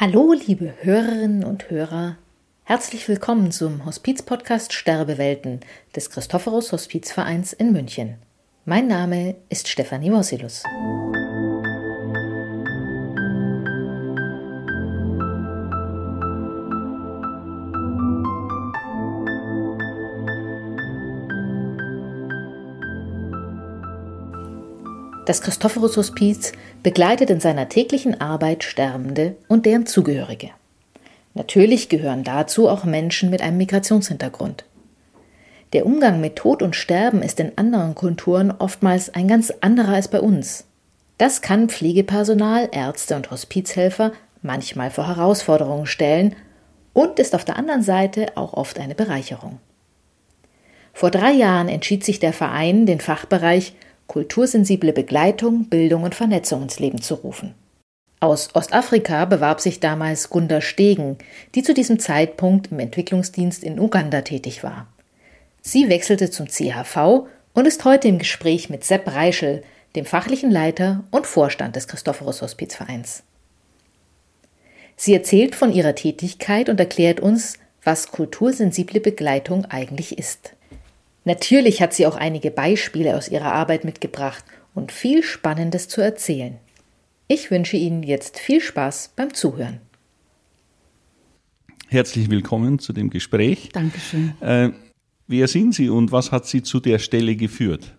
Hallo, liebe Hörerinnen und Hörer. Herzlich willkommen zum Hospiz-Podcast Sterbewelten des Christophorus Hospizvereins in München. Mein Name ist Stefanie Wossilus. Das Christophorus Hospiz begleitet in seiner täglichen Arbeit Sterbende und deren Zugehörige. Natürlich gehören dazu auch Menschen mit einem Migrationshintergrund. Der Umgang mit Tod und Sterben ist in anderen Kulturen oftmals ein ganz anderer als bei uns. Das kann Pflegepersonal, Ärzte und Hospizhelfer manchmal vor Herausforderungen stellen und ist auf der anderen Seite auch oft eine Bereicherung. Vor drei Jahren entschied sich der Verein, den Fachbereich kultursensible Begleitung, Bildung und Vernetzung ins Leben zu rufen. Aus Ostafrika bewarb sich damals Gunda Stegen, die zu diesem Zeitpunkt im Entwicklungsdienst in Uganda tätig war. Sie wechselte zum CHV und ist heute im Gespräch mit Sepp Reischel, dem fachlichen Leiter und Vorstand des Christophorus Hospizvereins. Sie erzählt von ihrer Tätigkeit und erklärt uns, was kultursensible Begleitung eigentlich ist. Natürlich hat sie auch einige Beispiele aus ihrer Arbeit mitgebracht und viel Spannendes zu erzählen. Ich wünsche Ihnen jetzt viel Spaß beim Zuhören. Herzlich willkommen zu dem Gespräch. Dankeschön. Äh, wer sind Sie und was hat Sie zu der Stelle geführt?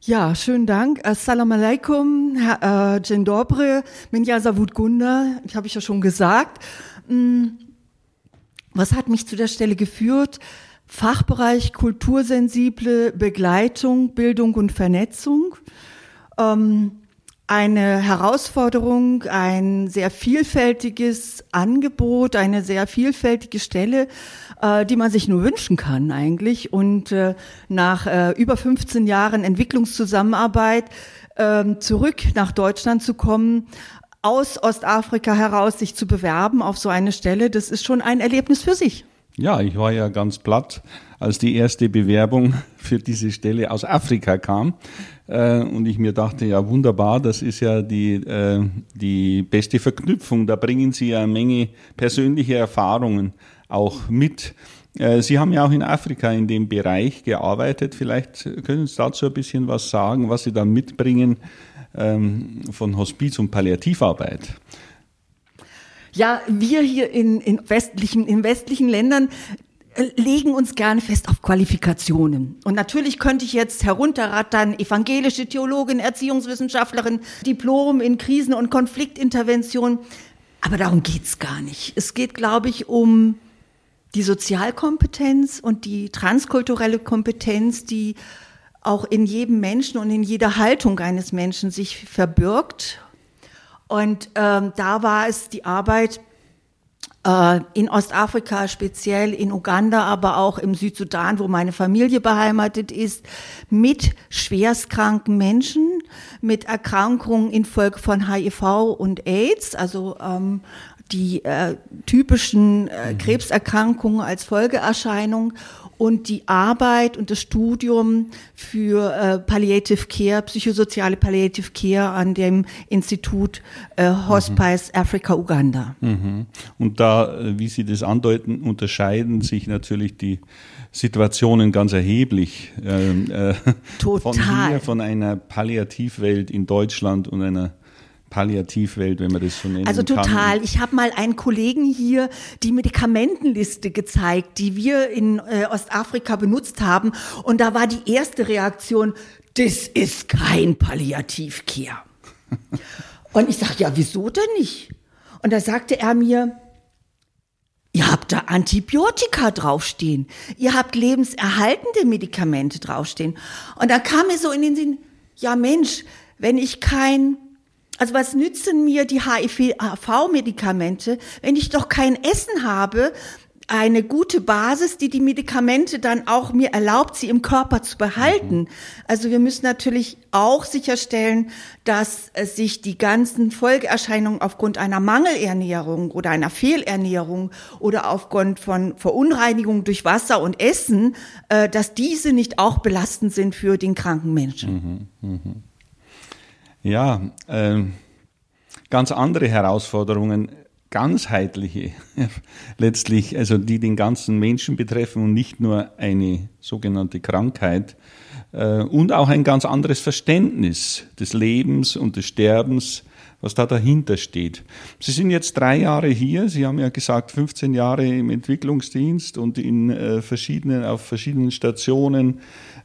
Ja, schönen Dank. Assalamu alaikum, äh, Dzień dobry, Minja Savut Gunda, ich habe ich ja schon gesagt. Hm, was hat mich zu der Stelle geführt? Fachbereich kultursensible Begleitung, Bildung und Vernetzung. Ähm, eine Herausforderung, ein sehr vielfältiges Angebot, eine sehr vielfältige Stelle, äh, die man sich nur wünschen kann eigentlich. Und äh, nach äh, über 15 Jahren Entwicklungszusammenarbeit äh, zurück nach Deutschland zu kommen, aus Ostafrika heraus sich zu bewerben auf so eine Stelle, das ist schon ein Erlebnis für sich. Ja, ich war ja ganz platt, als die erste Bewerbung für diese Stelle aus Afrika kam. Äh, und ich mir dachte, ja wunderbar, das ist ja die, äh, die beste Verknüpfung. Da bringen Sie ja eine Menge persönliche Erfahrungen auch mit. Äh, Sie haben ja auch in Afrika in dem Bereich gearbeitet. Vielleicht können Sie dazu ein bisschen was sagen, was Sie da mitbringen ähm, von Hospiz- und Palliativarbeit. Ja, wir hier in, in, westlichen, in westlichen Ländern äh, legen uns gerne fest auf Qualifikationen. Und natürlich könnte ich jetzt herunterrattern, evangelische Theologin, Erziehungswissenschaftlerin, Diplom in Krisen- und Konfliktintervention. Aber darum geht's gar nicht. Es geht, glaube ich, um die Sozialkompetenz und die transkulturelle Kompetenz, die auch in jedem Menschen und in jeder Haltung eines Menschen sich verbirgt und ähm, da war es die Arbeit äh, in Ostafrika, speziell in Uganda, aber auch im Südsudan, wo meine Familie beheimatet ist, mit schwerstkranken Menschen, mit Erkrankungen infolge von HIV und AIDS, also ähm, die äh, typischen äh, mhm. Krebserkrankungen als Folgeerscheinung und die Arbeit und das Studium für äh, Palliative Care, psychosoziale Palliative Care an dem Institut äh, Hospice mhm. Africa Uganda. Mhm. Und da, äh, wie Sie das andeuten, unterscheiden sich natürlich die Situationen ganz erheblich ähm, äh, Total. von hier, von einer Palliativwelt in Deutschland und einer Palliativwelt, wenn man das so nennen Also total. Kann. Ich habe mal einen Kollegen hier die Medikamentenliste gezeigt, die wir in äh, Ostafrika benutzt haben. Und da war die erste Reaktion, das ist kein Palliativcare. Und ich sage, ja, wieso denn nicht? Und da sagte er mir, Ihr habt da Antibiotika draufstehen. Ihr habt lebenserhaltende Medikamente draufstehen. Und da kam mir so in den Sinn, ja Mensch, wenn ich kein also was nützen mir die HIV-Medikamente, wenn ich doch kein Essen habe, eine gute Basis, die die Medikamente dann auch mir erlaubt, sie im Körper zu behalten. Mhm. Also wir müssen natürlich auch sicherstellen, dass sich die ganzen Folgeerscheinungen aufgrund einer Mangelernährung oder einer Fehlernährung oder aufgrund von Verunreinigung durch Wasser und Essen, äh, dass diese nicht auch belastend sind für den kranken Menschen. Mhm. Mhm. Ja, äh, ganz andere Herausforderungen, ganzheitliche letztlich, also die den ganzen Menschen betreffen und nicht nur eine sogenannte Krankheit äh, und auch ein ganz anderes Verständnis des Lebens und des Sterbens, was da dahinter steht. Sie sind jetzt drei Jahre hier. Sie haben ja gesagt, 15 Jahre im Entwicklungsdienst und in äh, verschiedenen, auf verschiedenen Stationen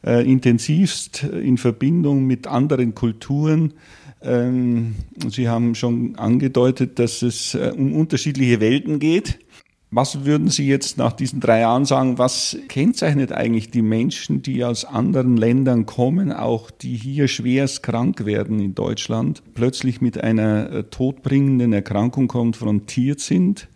äh, intensivst in Verbindung mit anderen Kulturen. Ähm, Sie haben schon angedeutet, dass es äh, um unterschiedliche Welten geht. Was würden Sie jetzt nach diesen drei Jahren sagen, was kennzeichnet eigentlich die Menschen, die aus anderen Ländern kommen, auch die hier schwerst krank werden in Deutschland, plötzlich mit einer äh, todbringenden Erkrankung konfrontiert sind?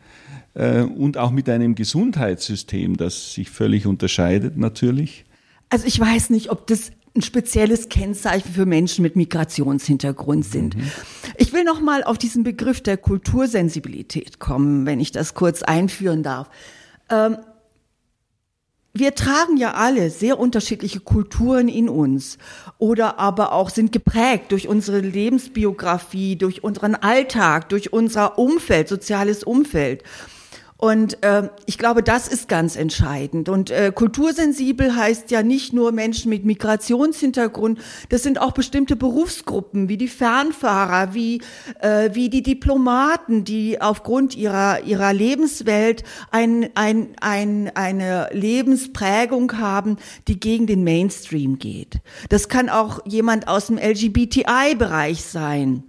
Äh, und auch mit einem Gesundheitssystem, das sich völlig unterscheidet natürlich. Also ich weiß nicht, ob das ein spezielles Kennzeichen für Menschen mit Migrationshintergrund sind. Mhm. Ich will noch mal auf diesen Begriff der Kultursensibilität kommen, wenn ich das kurz einführen darf. Ähm, wir tragen ja alle sehr unterschiedliche Kulturen in uns oder aber auch sind geprägt durch unsere Lebensbiografie, durch unseren Alltag, durch unser Umfeld, soziales Umfeld. Und äh, ich glaube, das ist ganz entscheidend. Und äh, kultursensibel heißt ja nicht nur Menschen mit Migrationshintergrund, das sind auch bestimmte Berufsgruppen, wie die Fernfahrer, wie, äh, wie die Diplomaten, die aufgrund ihrer, ihrer Lebenswelt ein, ein, ein, eine Lebensprägung haben, die gegen den Mainstream geht. Das kann auch jemand aus dem LGBTI-Bereich sein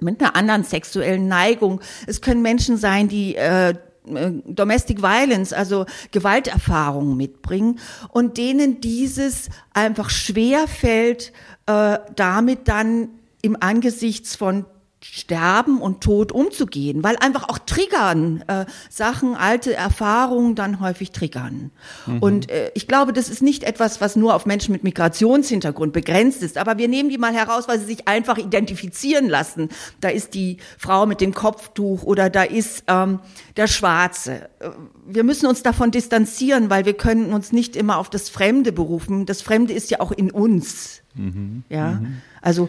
mit einer anderen sexuellen Neigung. Es können Menschen sein, die äh, Domestic Violence, also Gewalterfahrungen mitbringen und denen dieses einfach schwer fällt, äh, damit dann im Angesichts von Sterben und Tod umzugehen, weil einfach auch triggern, äh, Sachen, alte Erfahrungen dann häufig triggern. Mhm. Und äh, ich glaube, das ist nicht etwas, was nur auf Menschen mit Migrationshintergrund begrenzt ist, aber wir nehmen die mal heraus, weil sie sich einfach identifizieren lassen. Da ist die Frau mit dem Kopftuch oder da ist ähm, der Schwarze. Äh, wir müssen uns davon distanzieren, weil wir können uns nicht immer auf das Fremde berufen. Das Fremde ist ja auch in uns. Mhm. Ja, mhm. also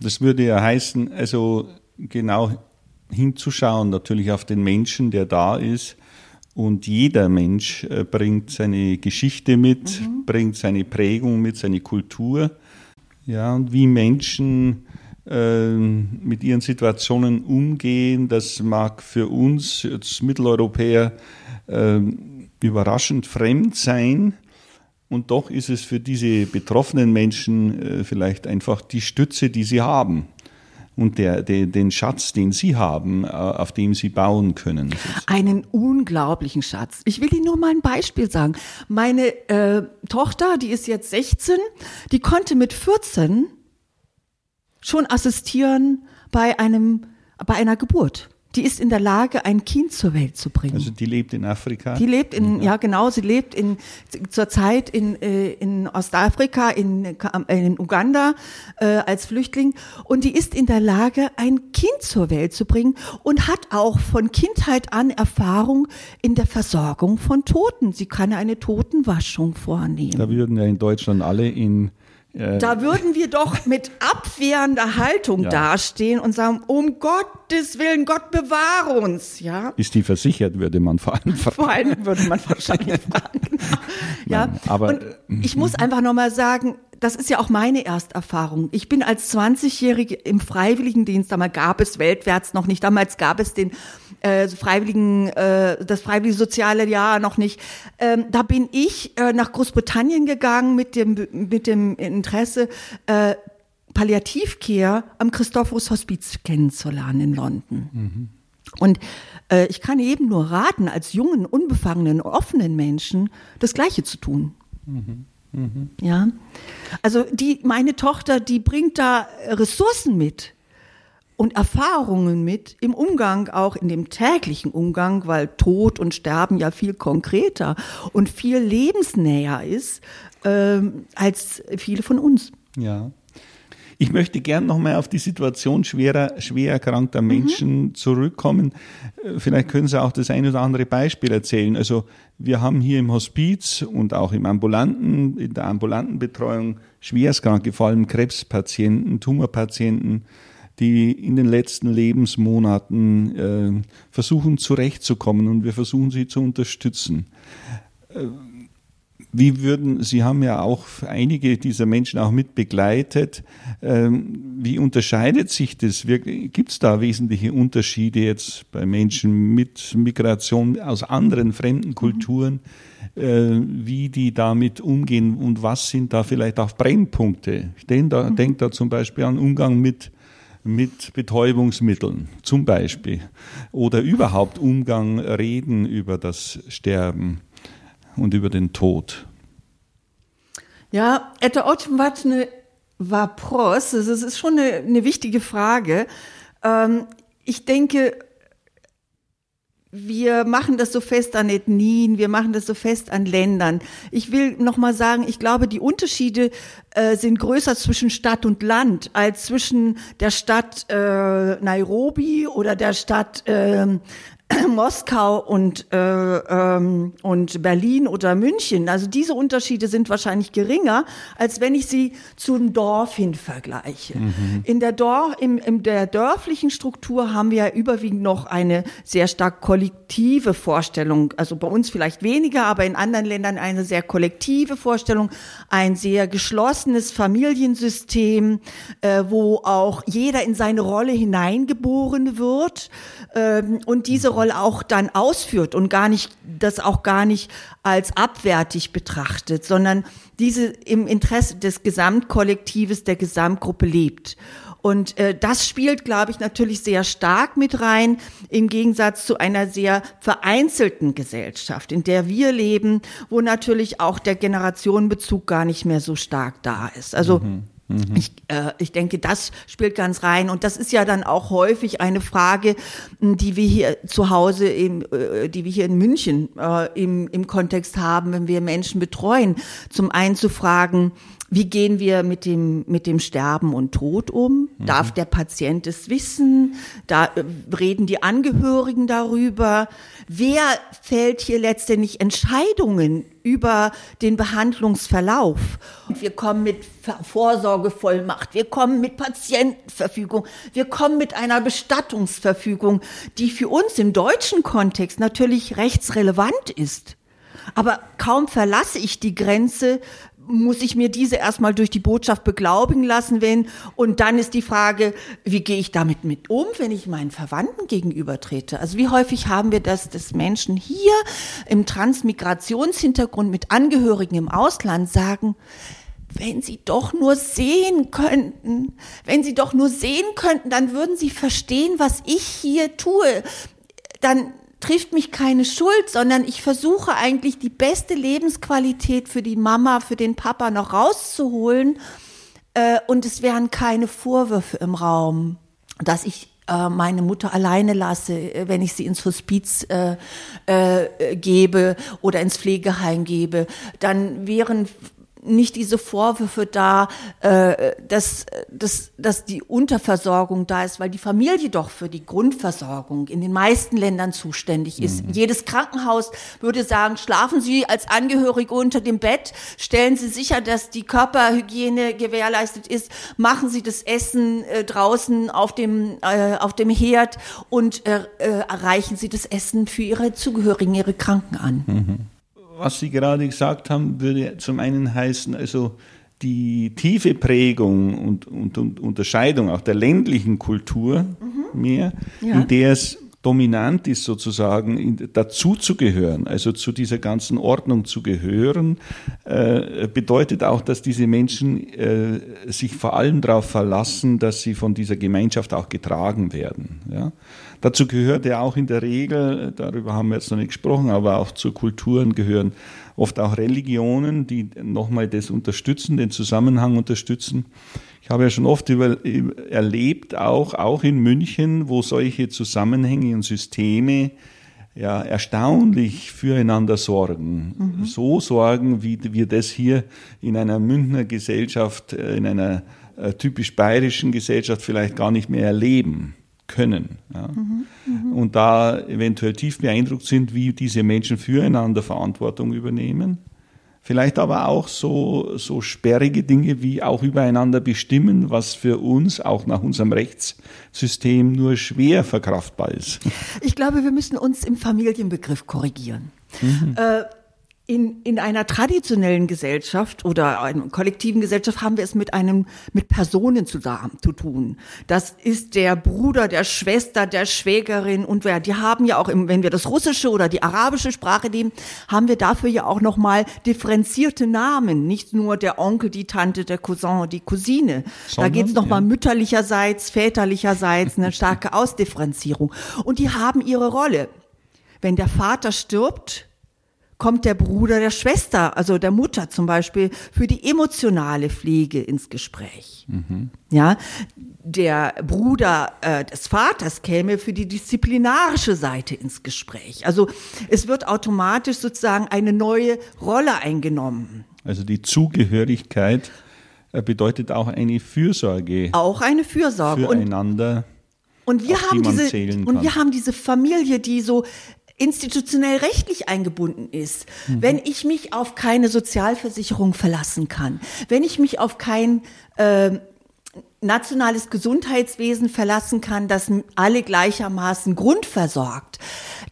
das würde ja heißen, also genau hinzuschauen, natürlich auf den Menschen, der da ist. Und jeder Mensch äh, bringt seine Geschichte mit, mhm. bringt seine Prägung mit, seine Kultur. Ja, und wie Menschen äh, mit ihren Situationen umgehen, das mag für uns als Mitteleuropäer äh, überraschend fremd sein. Und doch ist es für diese betroffenen Menschen äh, vielleicht einfach die Stütze, die sie haben und der, der, den Schatz, den sie haben, äh, auf dem sie bauen können. Einen unglaublichen Schatz. Ich will Ihnen nur mal ein Beispiel sagen. Meine äh, Tochter, die ist jetzt 16, die konnte mit 14 schon assistieren bei einem bei einer Geburt die ist in der Lage, ein Kind zur Welt zu bringen. Also die lebt in Afrika? Die lebt in, ja, ja genau, sie lebt in, zurzeit in, äh, in Ostafrika, in, äh, in Uganda äh, als Flüchtling und die ist in der Lage, ein Kind zur Welt zu bringen und hat auch von Kindheit an Erfahrung in der Versorgung von Toten. Sie kann eine Totenwaschung vornehmen. Da würden ja in Deutschland alle in da würden wir doch mit abwehrender Haltung ja. dastehen und sagen, um Gottes Willen, Gott bewahre uns, ja. Ist die versichert, würde man vor allem fragen. Vor allem würde man wahrscheinlich fragen. ja, Nein, aber und ich muss einfach nochmal sagen, das ist ja auch meine Ersterfahrung. Ich bin als 20-Jährige im Freiwilligendienst, damals gab es weltwärts noch nicht, damals gab es den äh, Freiwilligen, äh, das Freiwillige Soziale Jahr noch nicht. Ähm, da bin ich äh, nach Großbritannien gegangen mit dem, mit dem Interesse, äh, Palliativcare am Christophorus Hospiz kennenzulernen in London. Mhm. Und äh, ich kann eben nur raten, als jungen, unbefangenen, offenen Menschen das Gleiche zu tun. Mhm. Mhm. Ja, also die, meine Tochter, die bringt da Ressourcen mit und Erfahrungen mit im Umgang, auch in dem täglichen Umgang, weil Tod und Sterben ja viel konkreter und viel lebensnäher ist ähm, als viele von uns. Ja. Ich möchte gern nochmal auf die Situation schwerer, schwer erkrankter mhm. Menschen mhm. zurückkommen. Äh, vielleicht können Sie auch das ein oder andere Beispiel erzählen. Also wir haben hier im Hospiz und auch im ambulanten, in der ambulanten Betreuung schwerstkranke, vor allem Krebspatienten, Tumorpatienten, die in den letzten Lebensmonaten äh, versuchen zurechtzukommen und wir versuchen sie zu unterstützen. Äh, wie würden, Sie haben ja auch einige dieser Menschen auch mit begleitet. Ähm, wie unterscheidet sich das? Gibt es da wesentliche Unterschiede jetzt bei Menschen mit Migration aus anderen fremden Kulturen, äh, wie die damit umgehen und was sind da vielleicht auch Brennpunkte? Ich denke da, mhm. denk da zum Beispiel an Umgang mit mit Betäubungsmitteln zum Beispiel oder überhaupt Umgang, Reden über das Sterben und über den Tod? Ja, это очень важный вопрос. Das ist schon eine, eine wichtige Frage. Ähm, ich denke, wir machen das so fest an Ethnien, wir machen das so fest an Ländern. Ich will noch mal sagen, ich glaube, die Unterschiede äh, sind größer zwischen Stadt und Land als zwischen der Stadt äh, Nairobi oder der Stadt äh, Moskau und, äh, ähm, und Berlin oder München. Also diese Unterschiede sind wahrscheinlich geringer, als wenn ich sie zum Dorf hin vergleiche. Mhm. In der Dorf, im, in der dörflichen Struktur haben wir ja überwiegend noch eine sehr stark kollektive Vorstellung. Also bei uns vielleicht weniger, aber in anderen Ländern eine sehr kollektive Vorstellung, ein sehr geschlossenes Familiensystem, äh, wo auch jeder in seine Rolle hineingeboren wird ähm, und diese Rolle auch dann ausführt und gar nicht, das auch gar nicht als abwertig betrachtet, sondern diese im Interesse des Gesamtkollektives, der Gesamtgruppe lebt. Und äh, das spielt, glaube ich, natürlich sehr stark mit rein, im Gegensatz zu einer sehr vereinzelten Gesellschaft, in der wir leben, wo natürlich auch der Generationenbezug gar nicht mehr so stark da ist. Also mhm. Mhm. Ich, äh, ich denke, das spielt ganz rein. Und das ist ja dann auch häufig eine Frage, die wir hier zu Hause, im, äh, die wir hier in München äh, im, im Kontext haben, wenn wir Menschen betreuen. Zum einen zu fragen, wie gehen wir mit dem, mit dem Sterben und Tod um? Mhm. Darf der Patient es wissen? Da äh, reden die Angehörigen darüber. Wer fällt hier letztendlich Entscheidungen über den Behandlungsverlauf? Und wir kommen mit Vorsorgevollmacht, wir kommen mit Patientenverfügung, wir kommen mit einer Bestattungsverfügung, die für uns im deutschen Kontext natürlich rechtsrelevant ist. Aber kaum verlasse ich die Grenze, muss ich mir diese erstmal durch die Botschaft beglaubigen lassen, wenn, und dann ist die Frage, wie gehe ich damit mit um, wenn ich meinen Verwandten gegenübertrete? Also wie häufig haben wir das, dass Menschen hier im Transmigrationshintergrund mit Angehörigen im Ausland sagen, wenn Sie doch nur sehen könnten, wenn Sie doch nur sehen könnten, dann würden Sie verstehen, was ich hier tue. Dann trifft mich keine Schuld, sondern ich versuche eigentlich die beste Lebensqualität für die Mama, für den Papa noch rauszuholen. Äh, und es wären keine Vorwürfe im Raum, dass ich äh, meine Mutter alleine lasse, äh, wenn ich sie ins Hospiz äh, gebe oder ins Pflegeheim gebe, dann wären nicht diese Vorwürfe da, äh, dass, dass, dass die Unterversorgung da ist, weil die Familie doch für die Grundversorgung in den meisten Ländern zuständig ist. Mhm. Jedes Krankenhaus würde sagen, schlafen Sie als Angehörige unter dem Bett, stellen Sie sicher, dass die Körperhygiene gewährleistet ist, machen Sie das Essen äh, draußen auf dem, äh, auf dem Herd und äh, äh, erreichen Sie das Essen für Ihre Zugehörigen, Ihre Kranken an. Mhm was Sie gerade gesagt haben, würde zum einen heißen, also die tiefe Prägung und, und, und Unterscheidung auch der ländlichen Kultur mhm. mehr, ja. in der es dominant ist, sozusagen dazu zu gehören, also zu dieser ganzen Ordnung zu gehören, äh, bedeutet auch, dass diese Menschen äh, sich vor allem darauf verlassen, dass sie von dieser Gemeinschaft auch getragen werden. Ja? Dazu gehört ja auch in der Regel, darüber haben wir jetzt noch nicht gesprochen, aber auch zu Kulturen gehören oft auch Religionen, die nochmal das unterstützen, den Zusammenhang unterstützen. Ich habe ja schon oft über, erlebt, auch, auch in München, wo solche Zusammenhänge und Systeme ja erstaunlich füreinander sorgen. Mhm. So sorgen, wie wir das hier in einer Münchner Gesellschaft, äh, in einer äh, typisch bayerischen Gesellschaft vielleicht gar nicht mehr erleben können. Ja. Mhm, mh. Und da eventuell tief beeindruckt sind, wie diese Menschen füreinander Verantwortung übernehmen, Vielleicht aber auch so, so sperrige Dinge wie auch übereinander bestimmen, was für uns auch nach unserem Rechtssystem nur schwer verkraftbar ist. Ich glaube, wir müssen uns im Familienbegriff korrigieren. Mhm. Äh, in, in einer traditionellen Gesellschaft oder einer kollektiven Gesellschaft haben wir es mit einem, mit Personen zu, zu tun. Das ist der Bruder, der Schwester, der Schwägerin und wer, die haben ja auch, im, wenn wir das russische oder die arabische Sprache nehmen, haben wir dafür ja auch nochmal differenzierte Namen. Nicht nur der Onkel, die Tante, der Cousin, die Cousine. Sondern, da geht's nochmal ja. mütterlicherseits, väterlicherseits, eine starke Ausdifferenzierung. Und die haben ihre Rolle. Wenn der Vater stirbt, kommt der Bruder der Schwester, also der Mutter zum Beispiel, für die emotionale Pflege ins Gespräch. Mhm. Ja, der Bruder äh, des Vaters käme für die disziplinarische Seite ins Gespräch. Also es wird automatisch sozusagen eine neue Rolle eingenommen. Also die Zugehörigkeit äh, bedeutet auch eine Fürsorge. Auch eine Fürsorge. Füreinander. Und, und wir haben diese und wir haben diese Familie, die so institutionell rechtlich eingebunden ist, mhm. wenn ich mich auf keine Sozialversicherung verlassen kann, wenn ich mich auf kein äh, nationales Gesundheitswesen verlassen kann, das alle gleichermaßen grundversorgt,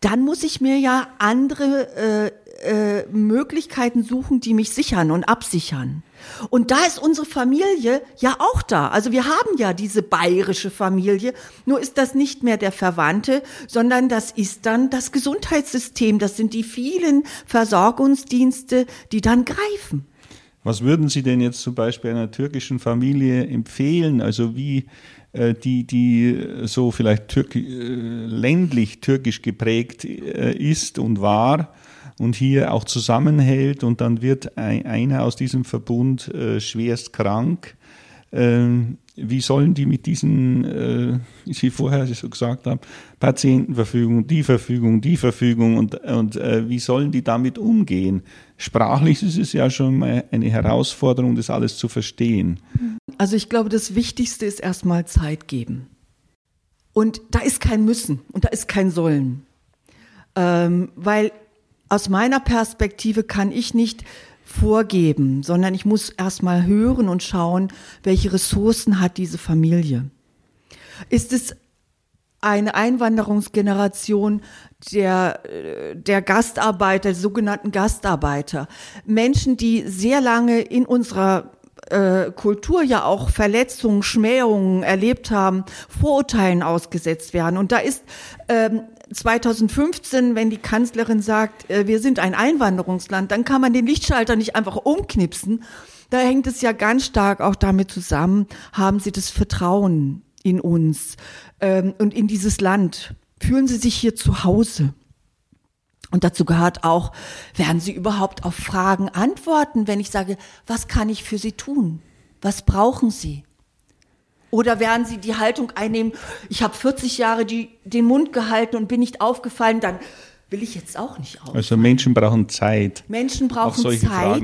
dann muss ich mir ja andere äh, äh, Möglichkeiten suchen, die mich sichern und absichern. Und da ist unsere Familie ja auch da. Also wir haben ja diese bayerische Familie, nur ist das nicht mehr der Verwandte, sondern das ist dann das Gesundheitssystem. Das sind die vielen Versorgungsdienste, die dann greifen. Was würden Sie denn jetzt zum Beispiel einer türkischen Familie empfehlen? Also wie äh, die, die so vielleicht türk äh, ländlich türkisch geprägt äh, ist und war, und hier auch zusammenhält und dann wird ein, einer aus diesem Verbund äh, schwerst krank. Ähm, wie sollen die mit diesen, äh, wie Sie vorher so gesagt haben, Patientenverfügung, die Verfügung, die Verfügung und, und äh, wie sollen die damit umgehen? Sprachlich ist es ja schon mal eine Herausforderung, das alles zu verstehen. Also ich glaube, das Wichtigste ist erstmal Zeit geben. Und da ist kein Müssen und da ist kein Sollen. Ähm, weil aus meiner Perspektive kann ich nicht vorgeben, sondern ich muss erstmal hören und schauen, welche Ressourcen hat diese Familie. Ist es eine Einwanderungsgeneration der, der Gastarbeiter, sogenannten Gastarbeiter, Menschen, die sehr lange in unserer äh, Kultur ja auch Verletzungen, Schmähungen erlebt haben, Vorurteilen ausgesetzt werden. Und da ist ähm, 2015, wenn die Kanzlerin sagt, äh, wir sind ein Einwanderungsland, dann kann man den Lichtschalter nicht einfach umknipsen. Da hängt es ja ganz stark auch damit zusammen, haben Sie das Vertrauen in uns ähm, und in dieses Land? Fühlen Sie sich hier zu Hause? Und dazu gehört auch, werden Sie überhaupt auf Fragen antworten, wenn ich sage, was kann ich für Sie tun? Was brauchen Sie? Oder werden Sie die Haltung einnehmen, ich habe 40 Jahre die, den Mund gehalten und bin nicht aufgefallen, dann will ich jetzt auch nicht auf. Also Menschen brauchen Zeit. Menschen brauchen Zeit.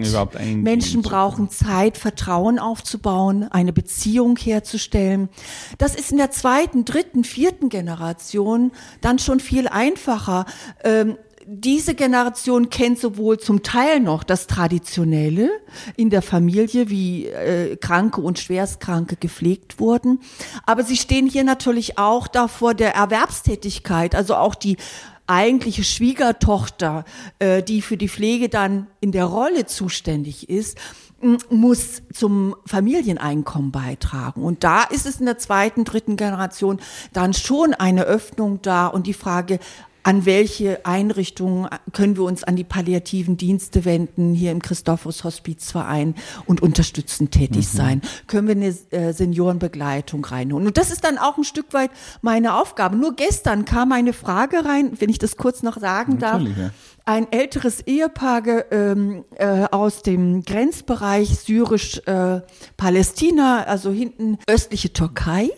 Menschen brauchen Zeit, Vertrauen aufzubauen, eine Beziehung herzustellen. Das ist in der zweiten, dritten, vierten Generation dann schon viel einfacher. Ähm, diese Generation kennt sowohl zum Teil noch das Traditionelle in der Familie, wie äh, Kranke und Schwerstkranke gepflegt wurden, aber sie stehen hier natürlich auch davor der Erwerbstätigkeit, also auch die eigentliche Schwiegertochter, äh, die für die Pflege dann in der Rolle zuständig ist, muss zum Familieneinkommen beitragen. Und da ist es in der zweiten, dritten Generation dann schon eine Öffnung da. Und die Frage, an welche Einrichtungen können wir uns an die palliativen Dienste wenden, hier im Christophorus Hospizverein und unterstützend tätig mhm. sein? Können wir eine äh, Seniorenbegleitung reinholen? Und das ist dann auch ein Stück weit meine Aufgabe. Nur gestern kam eine Frage rein, wenn ich das kurz noch sagen Natürlich, darf. Ja. Ein älteres Ehepaar ähm, äh, aus dem Grenzbereich syrisch-Palästina, äh, also hinten östliche Türkei.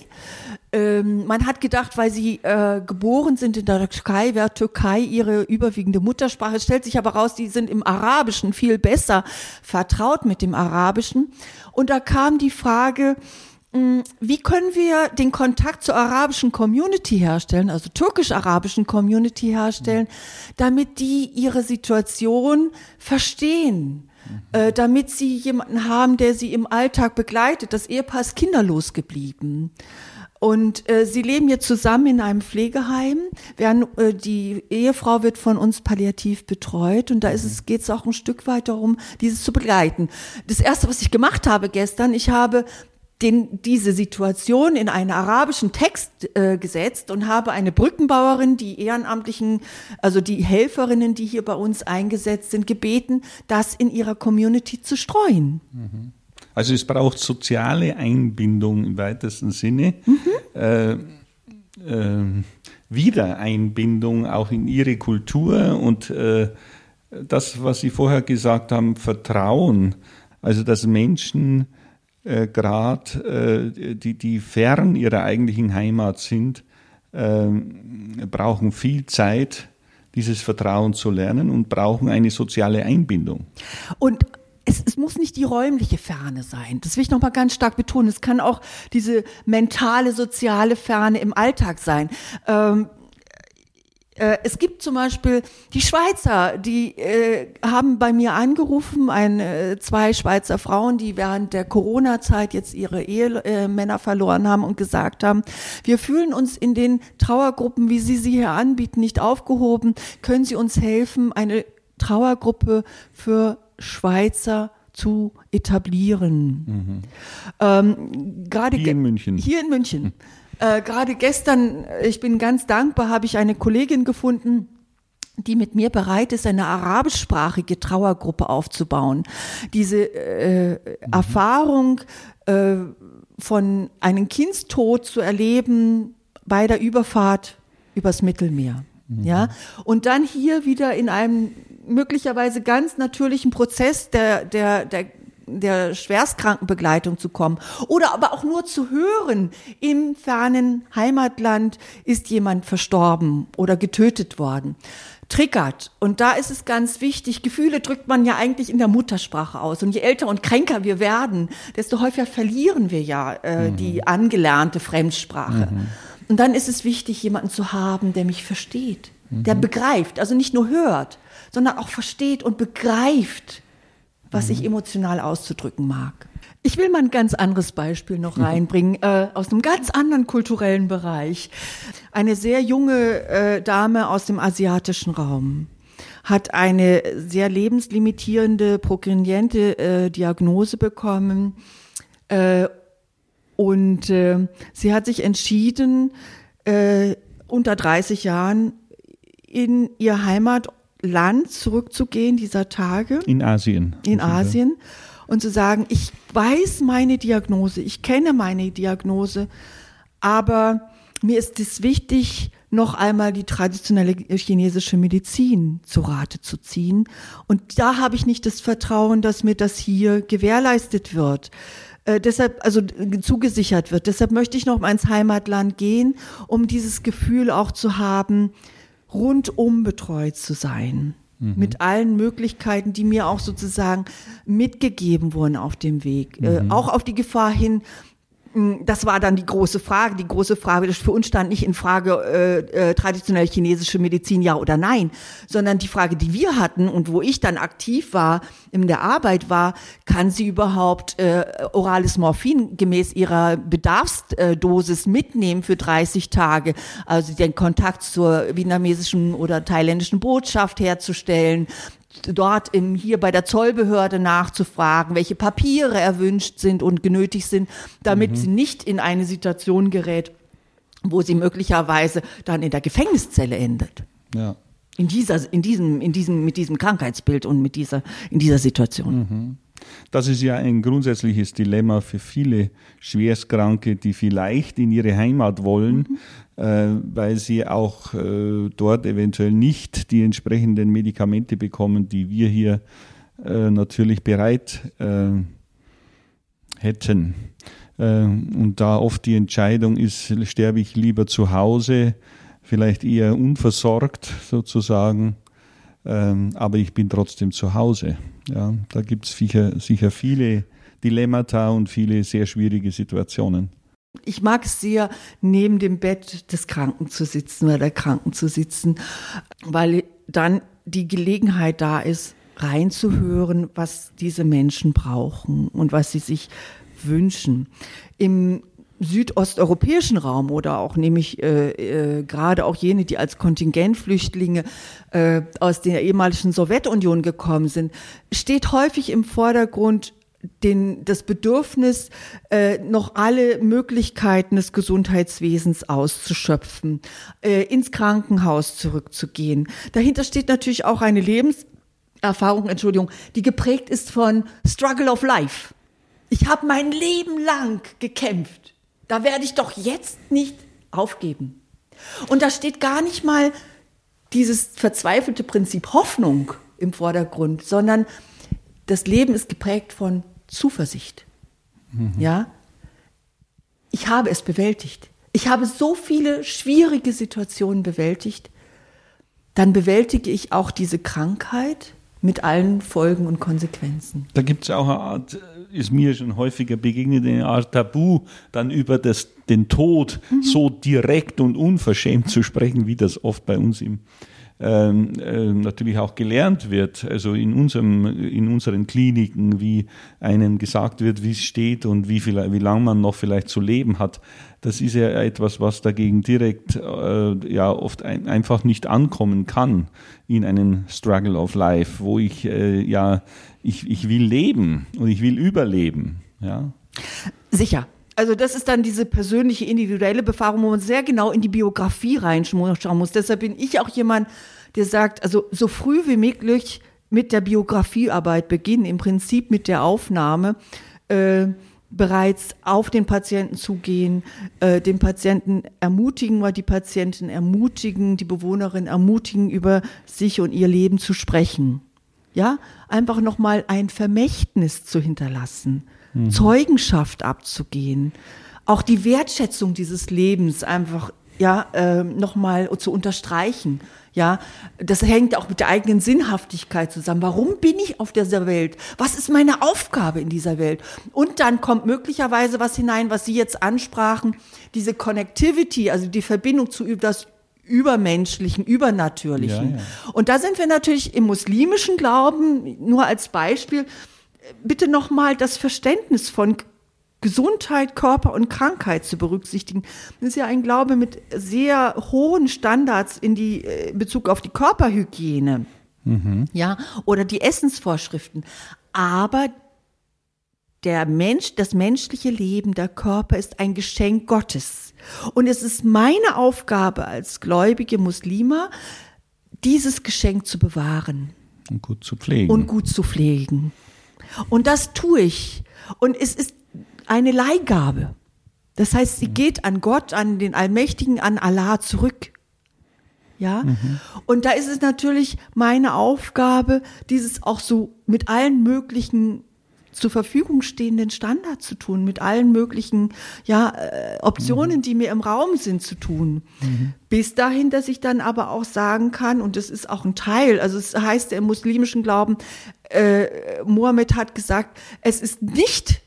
Ähm, man hat gedacht, weil sie äh, geboren sind in der Türkei, wäre Türkei ihre überwiegende Muttersprache. Es stellt sich aber raus, die sind im Arabischen viel besser vertraut mit dem Arabischen. Und da kam die Frage, hm, wie können wir den Kontakt zur arabischen Community herstellen, also türkisch-arabischen Community herstellen, damit die ihre Situation verstehen? äh, damit sie jemanden haben, der sie im Alltag begleitet. Das Ehepaar ist kinderlos geblieben. Und äh, sie leben jetzt zusammen in einem Pflegeheim. Während, äh, die Ehefrau wird von uns palliativ betreut und da ist es geht es auch ein Stück weit darum, dieses zu begleiten. Das erste, was ich gemacht habe gestern, ich habe den, diese Situation in einen arabischen Text äh, gesetzt und habe eine Brückenbauerin, die Ehrenamtlichen, also die Helferinnen, die hier bei uns eingesetzt sind, gebeten, das in ihrer Community zu streuen. Mhm. Also es braucht soziale Einbindung im weitesten Sinne, mhm. äh, äh, Wiedereinbindung auch in ihre Kultur und äh, das, was Sie vorher gesagt haben, Vertrauen, also dass Menschen äh, gerade, äh, die, die fern ihrer eigentlichen Heimat sind, äh, brauchen viel Zeit, dieses Vertrauen zu lernen und brauchen eine soziale Einbindung. Und es, es muss nicht die räumliche Ferne sein. Das will ich nochmal ganz stark betonen. Es kann auch diese mentale, soziale Ferne im Alltag sein. Ähm, äh, es gibt zum Beispiel die Schweizer, die äh, haben bei mir angerufen, ein, äh, zwei Schweizer Frauen, die während der Corona-Zeit jetzt ihre Ehemänner verloren haben und gesagt haben, wir fühlen uns in den Trauergruppen, wie Sie sie hier anbieten, nicht aufgehoben. Können Sie uns helfen, eine Trauergruppe für Schweizer zu etablieren? Mhm. Ähm, gerade hier in München. Hier in München. Äh, Gerade gestern, ich bin ganz dankbar, habe ich eine Kollegin gefunden, die mit mir bereit ist, eine arabischsprachige Trauergruppe aufzubauen. Diese äh, mhm. Erfahrung äh, von einem Kindstod zu erleben bei der Überfahrt übers Mittelmeer. Mhm. Ja, und dann hier wieder in einem möglicherweise ganz natürlichen Prozess der, der, der der Schwerstkrankenbegleitung zu kommen oder aber auch nur zu hören, im fernen Heimatland ist jemand verstorben oder getötet worden. Triggert. Und da ist es ganz wichtig, Gefühle drückt man ja eigentlich in der Muttersprache aus. Und je älter und kränker wir werden, desto häufiger verlieren wir ja äh, mhm. die angelernte Fremdsprache. Mhm. Und dann ist es wichtig, jemanden zu haben, der mich versteht, mhm. der begreift, also nicht nur hört, sondern auch versteht und begreift, was mhm. ich emotional auszudrücken mag. Ich will mal ein ganz anderes Beispiel noch mhm. reinbringen, äh, aus einem ganz anderen kulturellen Bereich. Eine sehr junge äh, Dame aus dem asiatischen Raum hat eine sehr lebenslimitierende, progrediente äh, Diagnose bekommen. Äh, und äh, sie hat sich entschieden, äh, unter 30 Jahren in ihr Heimat Land zurückzugehen dieser Tage. In Asien. In Asien. Und zu sagen, ich weiß meine Diagnose, ich kenne meine Diagnose, aber mir ist es wichtig, noch einmal die traditionelle chinesische Medizin zu Rate zu ziehen. Und da habe ich nicht das Vertrauen, dass mir das hier gewährleistet wird. Äh, deshalb, also zugesichert wird. Deshalb möchte ich noch mal ins Heimatland gehen, um dieses Gefühl auch zu haben, rundum betreut zu sein. Mhm. Mit allen Möglichkeiten, die mir auch sozusagen mitgegeben wurden auf dem Weg. Äh, mhm. Äh, auch auf die Gefahr hin, das war dann die große Frage. Die große Frage, für uns stand nicht in Frage äh, äh, traditionelle chinesische Medizin ja oder nein, sondern die Frage, die wir hatten und wo ich dann aktiv war in der Arbeit war, kann sie überhaupt äh, orales Morphin gemäß ihrer Bedarfsdosis mitnehmen für 30 Tage, also den Kontakt zur vietnamesischen oder thailändischen Botschaft herzustellen, dort im, hier bei der Zollbehörde nachzufragen, welche Papiere erwünscht sind und genötigt sind, damit mhm. sie nicht in eine Situation gerät, wo sie möglicherweise dann in der Gefängniszelle endet. Ja. In dieser, in diesem, in diesem, mit diesem Krankheitsbild und mit dieser, in dieser Situation. Mhm. Das ist ja ein grundsätzliches Dilemma für viele Schwerstkranke, die vielleicht in ihre Heimat wollen, mhm. Äh, weil sie auch äh, dort eventuell nicht die entsprechenden Medikamente bekommen, die wir hier äh, natürlich bereit hätten. Und da oft die Entscheidung ist, sterbe ich lieber zu Hause, vielleicht eher unversorgt sozusagen, ähm, aber ich bin trotzdem zu Hause. Ja, da gibt es sicher, sicher viele Dilemmata und viele sehr schwierige Situationen. Ich mag es sehr, neben dem Bett des Kranken zu sitzen oder der Kranken zu sitzen, weil dann die Gelegenheit da ist, reinzuhören, was diese Menschen brauchen und was sie sich wünschen. Im südosteuropäischen Raum oder auch nämlich äh, äh, gerade auch jene, die als Kontingentflüchtlinge äh, aus der ehemaligen Sowjetunion gekommen sind, steht häufig im Vordergrund den, das Bedürfnis, äh, noch alle Möglichkeiten des Gesundheitswesens auszuschöpfen, äh, ins Krankenhaus zurückzugehen. Dahinter steht natürlich auch eine Lebenserfahrung, Entschuldigung, die geprägt ist von Struggle of Life. Ich habe mein Leben lang gekämpft. Da werde ich doch jetzt nicht aufgeben. Und da steht gar nicht mal dieses verzweifelte Prinzip Hoffnung im Vordergrund, sondern das Leben ist geprägt von Zuversicht. Mhm. Ja? Ich habe es bewältigt. Ich habe so viele schwierige Situationen bewältigt. Dann bewältige ich auch diese Krankheit mit allen Folgen und Konsequenzen. Da gibt es auch eine Art, ist mir schon häufiger begegnet, eine Art Tabu, dann über das, den Tod mhm. so direkt und unverschämt zu sprechen, wie das oft bei uns im ähm, äh, natürlich auch gelernt wird, also in, unserem, in unseren Kliniken, wie einem gesagt wird, wie es steht und wie, wie lange man noch vielleicht zu leben hat. Das ist ja etwas, was dagegen direkt äh, ja oft ein, einfach nicht ankommen kann in einen Struggle of Life, wo ich äh, ja, ich, ich will leben und ich will überleben. Ja. Sicher, also das ist dann diese persönliche, individuelle Befahrung, wo man sehr genau in die Biografie reinschauen muss. Deshalb bin ich auch jemand, der sagt, also so früh wie möglich mit der Biografiearbeit beginnen, im Prinzip mit der Aufnahme, äh, bereits auf den Patienten zugehen, äh, den Patienten ermutigen oder die Patienten ermutigen, die Bewohnerin ermutigen, über sich und ihr Leben zu sprechen. Ja, einfach nochmal ein Vermächtnis zu hinterlassen mhm. Zeugenschaft abzugehen, auch die Wertschätzung dieses Lebens einfach ja äh, nochmal zu unterstreichen. Ja, das hängt auch mit der eigenen Sinnhaftigkeit zusammen. Warum bin ich auf dieser Welt? Was ist meine Aufgabe in dieser Welt? Und dann kommt möglicherweise was hinein, was Sie jetzt ansprachen, diese Connectivity, also die Verbindung zu das Übermenschlichen, Übernatürlichen. Ja, ja. Und da sind wir natürlich im muslimischen Glauben, nur als Beispiel, bitte nochmal das Verständnis von Gesundheit, Körper und Krankheit zu berücksichtigen. Das ist ja ein Glaube mit sehr hohen Standards in die äh, in Bezug auf die Körperhygiene. Mhm. Ja, oder die Essensvorschriften. Aber der Mensch, das menschliche Leben, der Körper ist ein Geschenk Gottes. Und es ist meine Aufgabe als gläubige Muslima, dieses Geschenk zu bewahren. Und gut zu pflegen. Und gut zu pflegen. Und das tue ich. Und es ist eine Leihgabe. Das heißt, sie geht an Gott, an den Allmächtigen, an Allah zurück. Ja. Mhm. Und da ist es natürlich meine Aufgabe, dieses auch so mit allen möglichen zur Verfügung stehenden Standards zu tun, mit allen möglichen ja, äh, Optionen, mhm. die mir im Raum sind, zu tun. Mhm. Bis dahin, dass ich dann aber auch sagen kann, und das ist auch ein Teil, also es heißt im muslimischen Glauben, äh, Mohammed hat gesagt, es ist nicht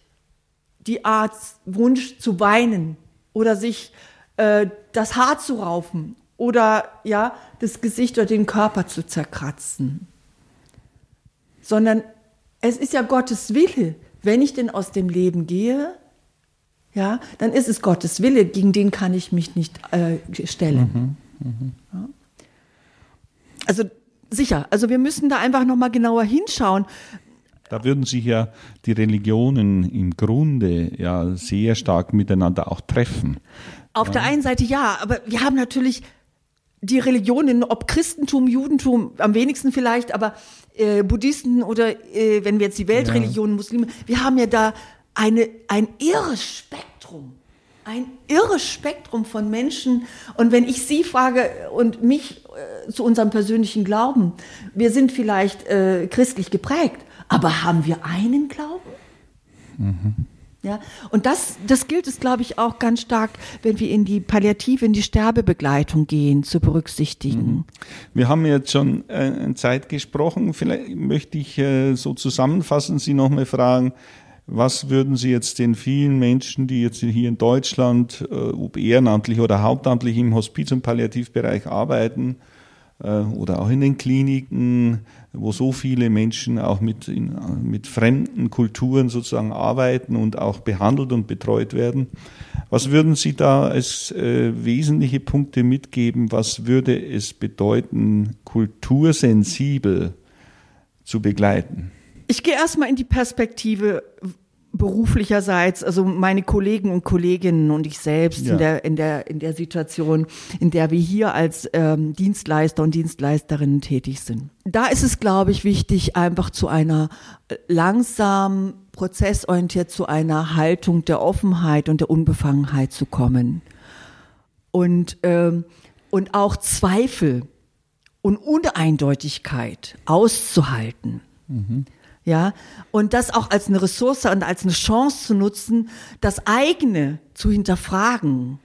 die Art, Wunsch zu weinen oder sich äh, das Haar zu raufen oder ja, das Gesicht oder den Körper zu zerkratzen, sondern es ist ja Gottes Wille. Wenn ich denn aus dem Leben gehe, ja, dann ist es Gottes Wille, gegen den kann ich mich nicht äh, stellen. Mhm, mh. ja. Also sicher, also wir müssen da einfach nochmal genauer hinschauen. Da würden sich ja die Religionen im Grunde ja sehr stark miteinander auch treffen. Auf ja. der einen Seite ja, aber wir haben natürlich die Religionen, ob Christentum, Judentum, am wenigsten vielleicht, aber äh, Buddhisten oder äh, wenn wir jetzt die Weltreligionen, ja. Muslime, wir haben ja da eine, ein irres Spektrum. Ein irres Spektrum von Menschen. Und wenn ich Sie frage und mich äh, zu unserem persönlichen Glauben, wir sind vielleicht äh, christlich geprägt, aber haben wir einen Glauben? Mhm. Ja, und das, das gilt es, glaube ich, auch ganz stark, wenn wir in die Palliative, in die Sterbebegleitung gehen, zu berücksichtigen. Mhm. Wir haben jetzt schon äh, Zeit gesprochen. Vielleicht möchte ich äh, so zusammenfassen, Sie nochmal fragen, was würden Sie jetzt den vielen Menschen, die jetzt hier in Deutschland, äh, ob ehrenamtlich oder hauptamtlich im Hospiz- und Palliativbereich arbeiten, oder auch in den Kliniken, wo so viele Menschen auch mit, in, mit fremden Kulturen sozusagen arbeiten und auch behandelt und betreut werden. Was würden Sie da als äh, wesentliche Punkte mitgeben? Was würde es bedeuten, kultursensibel zu begleiten? Ich gehe erstmal in die Perspektive beruflicherseits, also meine Kollegen und Kolleginnen und ich selbst ja. in der in der in der Situation, in der wir hier als ähm, Dienstleister und Dienstleisterinnen tätig sind. Da ist es, glaube ich, wichtig, einfach zu einer äh, langsam prozessorientiert zu einer Haltung der Offenheit und der Unbefangenheit zu kommen und ähm, und auch Zweifel und Uneindeutigkeit auszuhalten. Mhm ja, und das auch als eine Ressource und als eine Chance zu nutzen, das eigene zu hinterfragen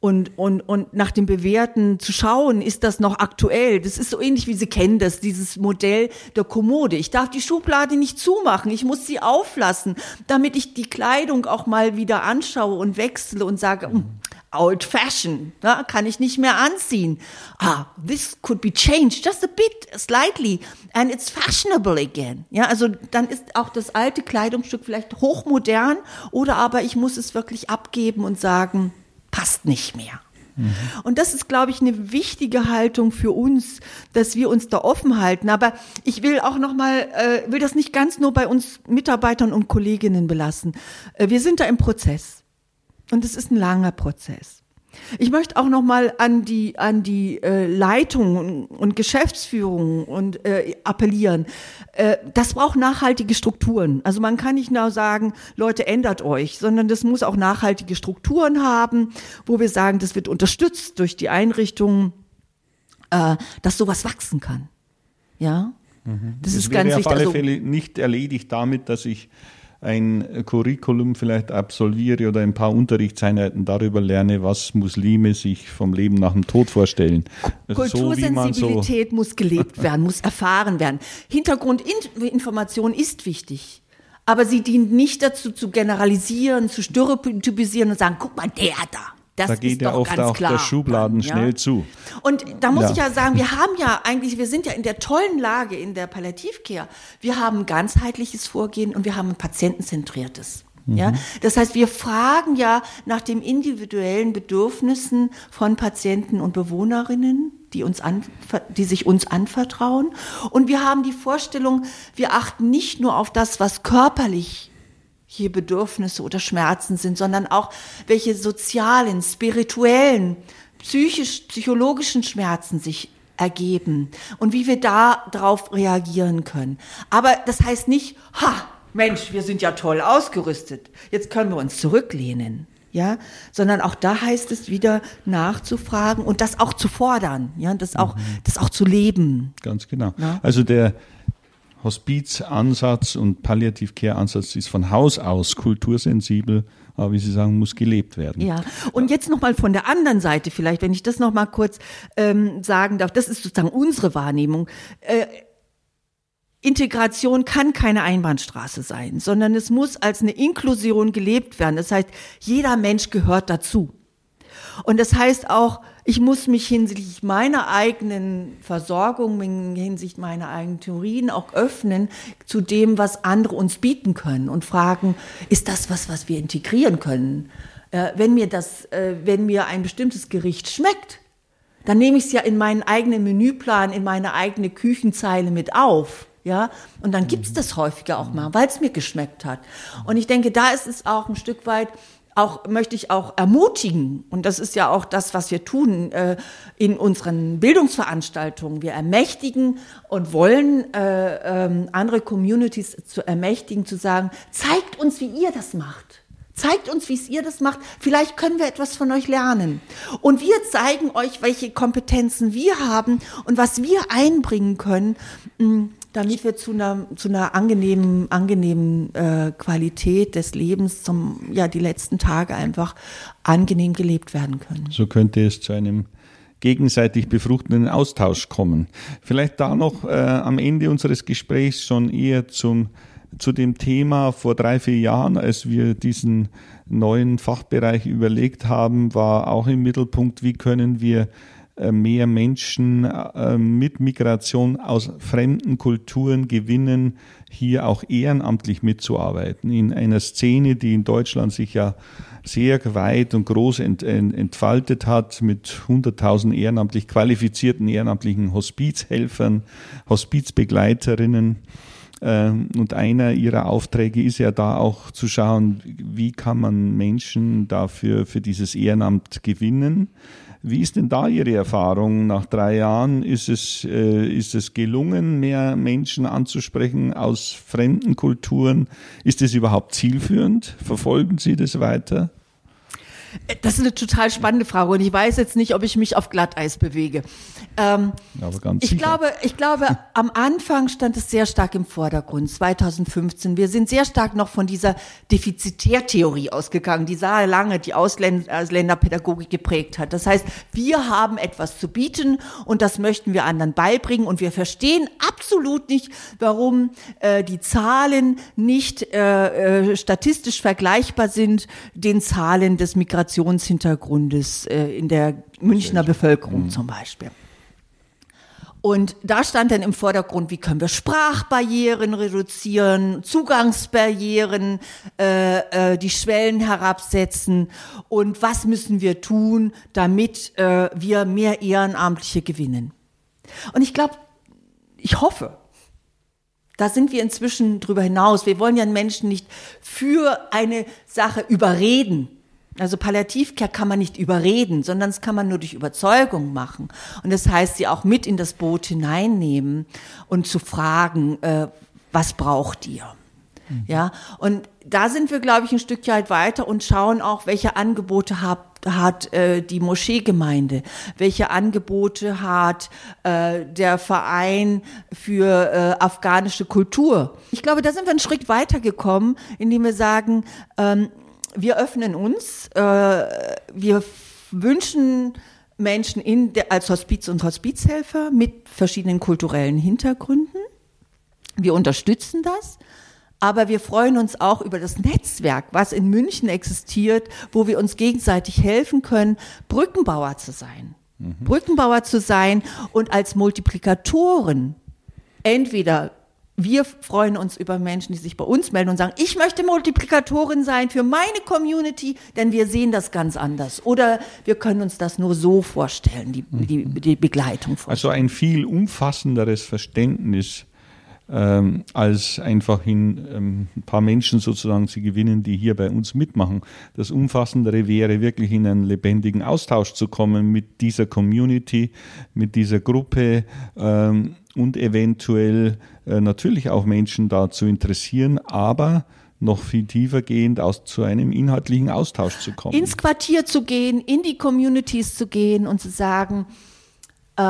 und, und, und nach dem Bewährten zu schauen, ist das noch aktuell? Das ist so ähnlich wie Sie kennen das, dieses Modell der Kommode. Ich darf die Schublade nicht zumachen, ich muss sie auflassen, damit ich die Kleidung auch mal wieder anschaue und wechsle und sage, mhm old fashioned, ne? kann ich nicht mehr anziehen. Ah, this could be changed just a bit, slightly, and it's fashionable again. Ja, also dann ist auch das alte Kleidungsstück vielleicht hochmodern oder aber ich muss es wirklich abgeben und sagen, passt nicht mehr. Mhm. Und das ist, glaube ich, eine wichtige Haltung für uns, dass wir uns da offen halten. Aber ich will auch noch mal, äh, will das nicht ganz nur bei uns Mitarbeitern und Kolleginnen belassen. Äh, wir sind da im Prozess. Und es ist ein langer Prozess. Ich möchte auch noch mal an die an die äh, Leitung und, und Geschäftsführung und äh, appellieren. Äh, das braucht nachhaltige Strukturen. Also man kann nicht nur sagen, Leute ändert euch, sondern das muss auch nachhaltige Strukturen haben, wo wir sagen, das wird unterstützt durch die Einrichtungen, äh, dass sowas wachsen kann. Ja, mhm. das, das ist ganz wichtig. Auf alle also, Fälle nicht erledigt damit, dass ich ein Curriculum vielleicht absolviere oder ein paar Unterrichtseinheiten darüber lerne, was Muslime sich vom Leben nach dem Tod vorstellen. Kultursensibilität so muss gelebt werden, muss erfahren werden. Hintergrundinformation ist wichtig. Aber sie dient nicht dazu, zu generalisieren, zu stereotypisieren und sagen, guck mal, der da. Das da geht ja oft auch klar. der Schubladen ja? schnell zu. Und da muss ja. ich ja sagen, wir haben ja eigentlich, wir sind ja in der tollen Lage in der Palliativcare. Wir haben ganzheitliches Vorgehen und wir haben ein patientenzentriertes. Ja, mhm. das heißt, wir fragen ja nach den individuellen Bedürfnissen von Patienten und Bewohnerinnen, die uns an, die sich uns anvertrauen. Und wir haben die Vorstellung, wir achten nicht nur auf das, was körperlich hier Bedürfnisse oder Schmerzen sind, sondern auch welche sozialen, spirituellen, psychisch, psychologischen Schmerzen sich ergeben und wie wir da drauf reagieren können. Aber das heißt nicht, ha, Mensch, wir sind ja toll ausgerüstet. Jetzt können wir uns zurücklehnen. Ja, sondern auch da heißt es wieder nachzufragen und das auch zu fordern, ja, das auch, mhm. das auch zu leben. Ganz genau. Ja? Also der, Hospizansatz und Palliative-Care-Ansatz ist von Haus aus kultursensibel, aber wie Sie sagen, muss gelebt werden. Ja, und jetzt nochmal von der anderen Seite vielleicht, wenn ich das nochmal kurz ähm, sagen darf, das ist sozusagen unsere Wahrnehmung. Äh, Integration kann keine Einbahnstraße sein, sondern es muss als eine Inklusion gelebt werden. Das heißt, jeder Mensch gehört dazu. Und das heißt auch, ich muss mich hinsichtlich meiner eigenen Versorgung, hinsichtlich meiner eigenen Theorien auch öffnen zu dem, was andere uns bieten können und fragen, ist das was, was wir integrieren können? Äh, wenn mir das, äh, wenn mir ein bestimmtes Gericht schmeckt, dann nehme ich es ja in meinen eigenen Menüplan, in meine eigene Küchenzeile mit auf. Ja, und dann gibt es das häufiger auch mal, weil es mir geschmeckt hat. Und ich denke, da ist es auch ein Stück weit auch möchte ich auch ermutigen, und das ist ja auch das, was wir tun äh, in unseren Bildungsveranstaltungen. Wir ermächtigen und wollen äh, ähm, andere Communities zu ermächtigen, zu sagen, zeigt uns, wie ihr das macht. Zeigt uns, wie es ihr das macht. Vielleicht können wir etwas von euch lernen. Und wir zeigen euch, welche Kompetenzen wir haben und was wir einbringen können. Mh, mm, damit wir zu einer, zu einer angenehmen, angenehmen äh, Qualität des Lebens zum, ja, die letzten Tage einfach angenehm gelebt werden können. So könnte es zu einem gegenseitig befruchtenden Austausch kommen. Vielleicht da noch äh, am Ende unseres Gesprächs schon eher zum, zu dem Thema vor drei, vier Jahren, als wir diesen neuen Fachbereich überlegt haben, war auch im Mittelpunkt, wie können wir mehr Menschen äh, mit Migration aus fremden Kulturen gewinnen, hier auch ehrenamtlich mitzuarbeiten. In einer Szene, die in Deutschland sich ja sehr weit und groß ent, ent, entfaltet hat mit 100.000 ehrenamtlich qualifizierten ehrenamtlichen Hospizhelfern, Hospizbegleiterinnen. Ähm, und einer ihrer Aufträge ist ja da auch zu schauen, wie kann man Menschen dafür für dieses Ehrenamt gewinnen. Wie ist denn da Ihre Erfahrung nach drei Jahren? Ist es, äh, ist es gelungen, mehr Menschen anzusprechen aus fremden Kulturen? Ist es überhaupt zielführend? Verfolgen Sie das weiter? Das ist eine total spannende Frage und ich weiß jetzt nicht, ob ich mich auf Glatteis bewege. Ähm, Aber ganz ich sicher. glaube, ich glaube, am Anfang stand es sehr stark im Vordergrund, 2015. Wir sind sehr stark noch von dieser Defizitärtheorie ausgegangen, die sehr lange die Ausländerpädagogik geprägt hat. Das heißt, wir haben etwas zu bieten und das möchten wir anderen beibringen und wir verstehen absolut nicht, warum äh, die Zahlen nicht äh, äh, statistisch vergleichbar sind den Zahlen des Migrationshintergrundes äh, in der Münchner Bevölkerung zum Beispiel. Und da stand dann im Vordergrund, wie können wir Sprachbarrieren reduzieren, Zugangsbarrieren, äh, äh, die Schwellen herabsetzen und was müssen wir tun, damit äh, wir mehr Ehrenamtliche gewinnen. Und ich glaube, ich hoffe, da sind wir inzwischen drüber hinaus. Wir wollen ja Menschen nicht für eine Sache überreden, also Palliativcare kann man nicht überreden, sondern das kann man nur durch Überzeugung machen. Und das heißt, sie auch mit in das Boot hineinnehmen und zu fragen, äh, was braucht ihr? Mhm. Ja, und da sind wir, glaube ich, ein Stück weit weiter und schauen auch, welche Angebote hat, hat äh, die Moscheegemeinde, welche Angebote hat äh, der Verein für äh, afghanische Kultur. Ich glaube, da sind wir einen Schritt weitergekommen, indem wir sagen, ähm, wir öffnen uns, äh, wir wünschen Menschen in der, als Hospiz- und Hospizhelfer mit verschiedenen kulturellen Hintergründen. Wir unterstützen das. Aber wir freuen uns auch über das Netzwerk, was in München existiert, wo wir uns gegenseitig helfen können, Brückenbauer zu sein. Mhm. Brückenbauer zu sein und als Multiplikatoren entweder wir freuen uns über Menschen, die sich bei uns melden und sagen, ich möchte Multiplikatorin sein für meine Community, denn wir sehen das ganz anders. Oder wir können uns das nur so vorstellen, die, die, die Begleitung vorstellen. Also ein viel umfassenderes Verständnis ähm, als einfach in ähm, ein paar Menschen sozusagen zu gewinnen, die hier bei uns mitmachen. Das Umfassendere wäre wirklich in einen lebendigen Austausch zu kommen mit dieser Community, mit dieser Gruppe ähm, und eventuell äh, natürlich auch Menschen da zu interessieren, aber noch viel tiefer gehend aus, zu einem inhaltlichen Austausch zu kommen. Ins Quartier zu gehen, in die Communities zu gehen und zu sagen, äh,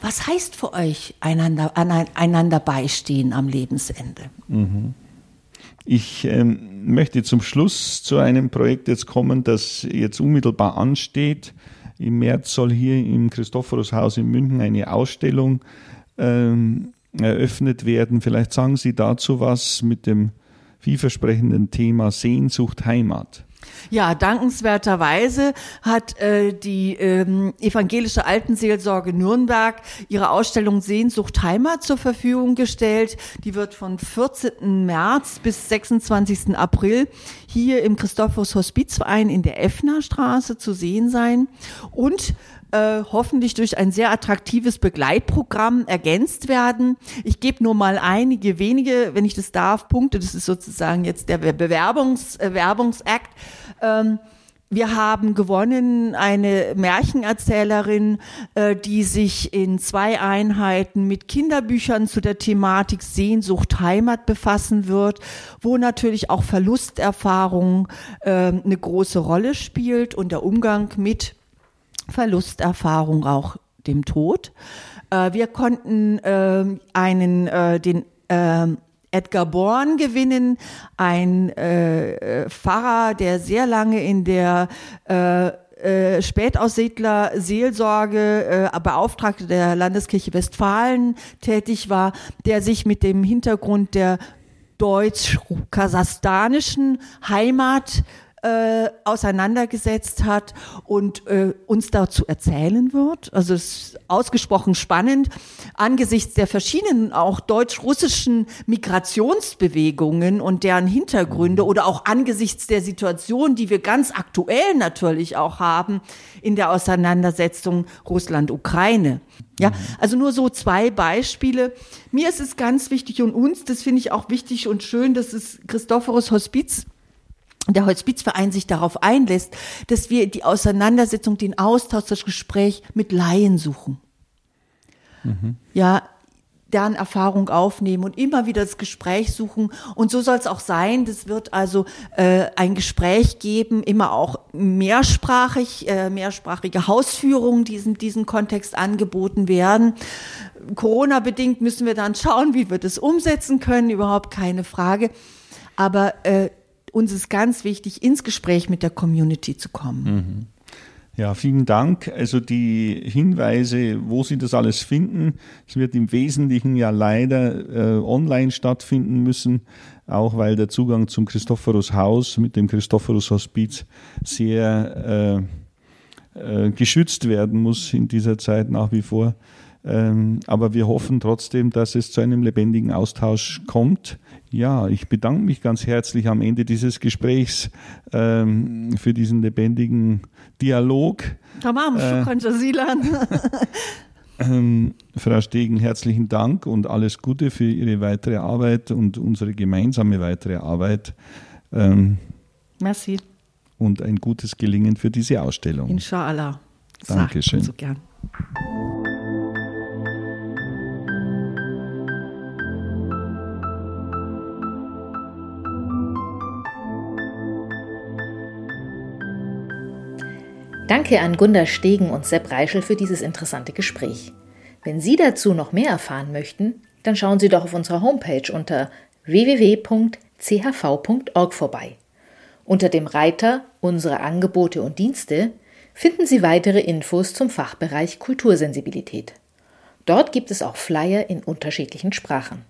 was heißt für euch einander, einander beistehen am Lebensende? Mhm. Ich ähm, möchte zum Schluss zu einem Projekt jetzt kommen, das jetzt unmittelbar ansteht. Im März soll hier im Christophorushaus in München eine Ausstellung ähm, eröffnet werden. Vielleicht sagen Sie dazu was mit dem vielversprechenden Thema Sehnsucht Heimat. Ja, dankenswerterweise hat äh, die ähm, evangelische Altenseelsorge Nürnberg ihre Ausstellung Sehnsucht Heimat zur Verfügung gestellt. Die wird von 14. März bis 26. April hier im Christophorus Hospizverein in der Effner Straße zu sehen sein. Und äh, hoffentlich durch ein sehr attraktives Begleitprogramm ergänzt werden. Ich gebe nur mal einige wenige, wenn ich das darf, Punkte. Das ist sozusagen jetzt der Bewerbungs, äh, Werbungsakt. Ähm, wir haben gewonnen eine Märchenerzählerin, äh, die sich in zwei Einheiten mit Kinderbüchern zu der Thematik Sehnsucht Heimat befassen wird, wo natürlich auch Verlusterfahrung äh, eine große Rolle spielt und der Umgang mit Verlusterfahrung, auch dem Tod. Äh, wir konnten äh, einen, äh, den äh, Edgar Born gewinnen, ein äh, Pfarrer, der sehr lange in der äh, äh, Spätaussiedler Seelsorge äh, Beauftragte der Landeskirche Westfalen tätig war, der sich mit dem Hintergrund der deutsch-kasachstanischen Heimat äh, auseinandergesetzt hat und äh, uns dazu erzählen wird. Also es ist ausgesprochen spannend angesichts der verschiedenen auch deutsch-russischen Migrationsbewegungen und deren Hintergründe oder auch angesichts der Situation, die wir ganz aktuell natürlich auch haben in der Auseinandersetzung Russland-Ukraine. Ja, also nur so zwei Beispiele. Mir ist es ganz wichtig und uns, das finde ich auch wichtig und schön, dass es Christophorus Hospiz der Hospizverein sich darauf einlässt, dass wir die Auseinandersetzung, den Austausch, das Gespräch mit Laien suchen. Mhm. Ja, deren Erfahrung aufnehmen und immer wieder das Gespräch suchen. Und so soll es auch sein. Das wird also äh, ein Gespräch geben, immer auch mehrsprachig, äh, mehrsprachige Hausführungen, die in diesem Kontext angeboten werden. Corona-bedingt müssen wir dann schauen, wie wir das umsetzen können, überhaupt keine Frage. Aber äh, uns ist ganz wichtig, ins Gespräch mit der Community zu kommen. Mhm. Ja, vielen Dank. Also die Hinweise, wo Sie das alles finden, es wird im Wesentlichen ja leider äh, online stattfinden müssen, auch weil der Zugang zum Christophorus Haus mit dem Christophorus Hospiz sehr äh, äh, geschützt werden muss in dieser Zeit nach wie vor. Ähm, aber wir hoffen trotzdem, dass es zu einem lebendigen Austausch kommt. Ja, ich bedanke mich ganz herzlich am Ende dieses Gesprächs ähm, für diesen lebendigen Dialog. Tamam, äh, ähm, Frau Stegen, herzlichen Dank und alles Gute für Ihre weitere Arbeit und unsere gemeinsame weitere Arbeit. Ähm, Merci. Und ein gutes Gelingen für diese Ausstellung. Inshallah. Dankeschön. So gern. Danke an Gunda Stegen und Sepp Reichel für dieses interessante Gespräch. Wenn Sie dazu noch mehr erfahren möchten, dann schauen Sie doch auf unserer Homepage unter www.chv.org vorbei. Unter dem Reiter Unsere Angebote und Dienste finden Sie weitere Infos zum Fachbereich Kultursensibilität. Dort gibt es auch Flyer in unterschiedlichen Sprachen.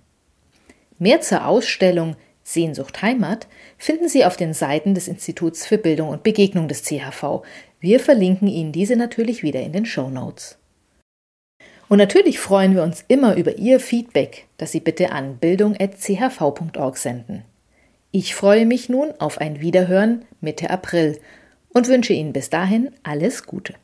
Mehr zur Ausstellung Sehnsucht Heimat finden Sie auf den Seiten des Instituts für Bildung und Begegnung des CHV, wir verlinken Ihnen diese natürlich wieder in den Show Notes. Und natürlich freuen wir uns immer über Ihr Feedback, das Sie bitte an bildung.chv.org senden. Ich freue mich nun auf ein Wiederhören Mitte April und wünsche Ihnen bis dahin alles Gute.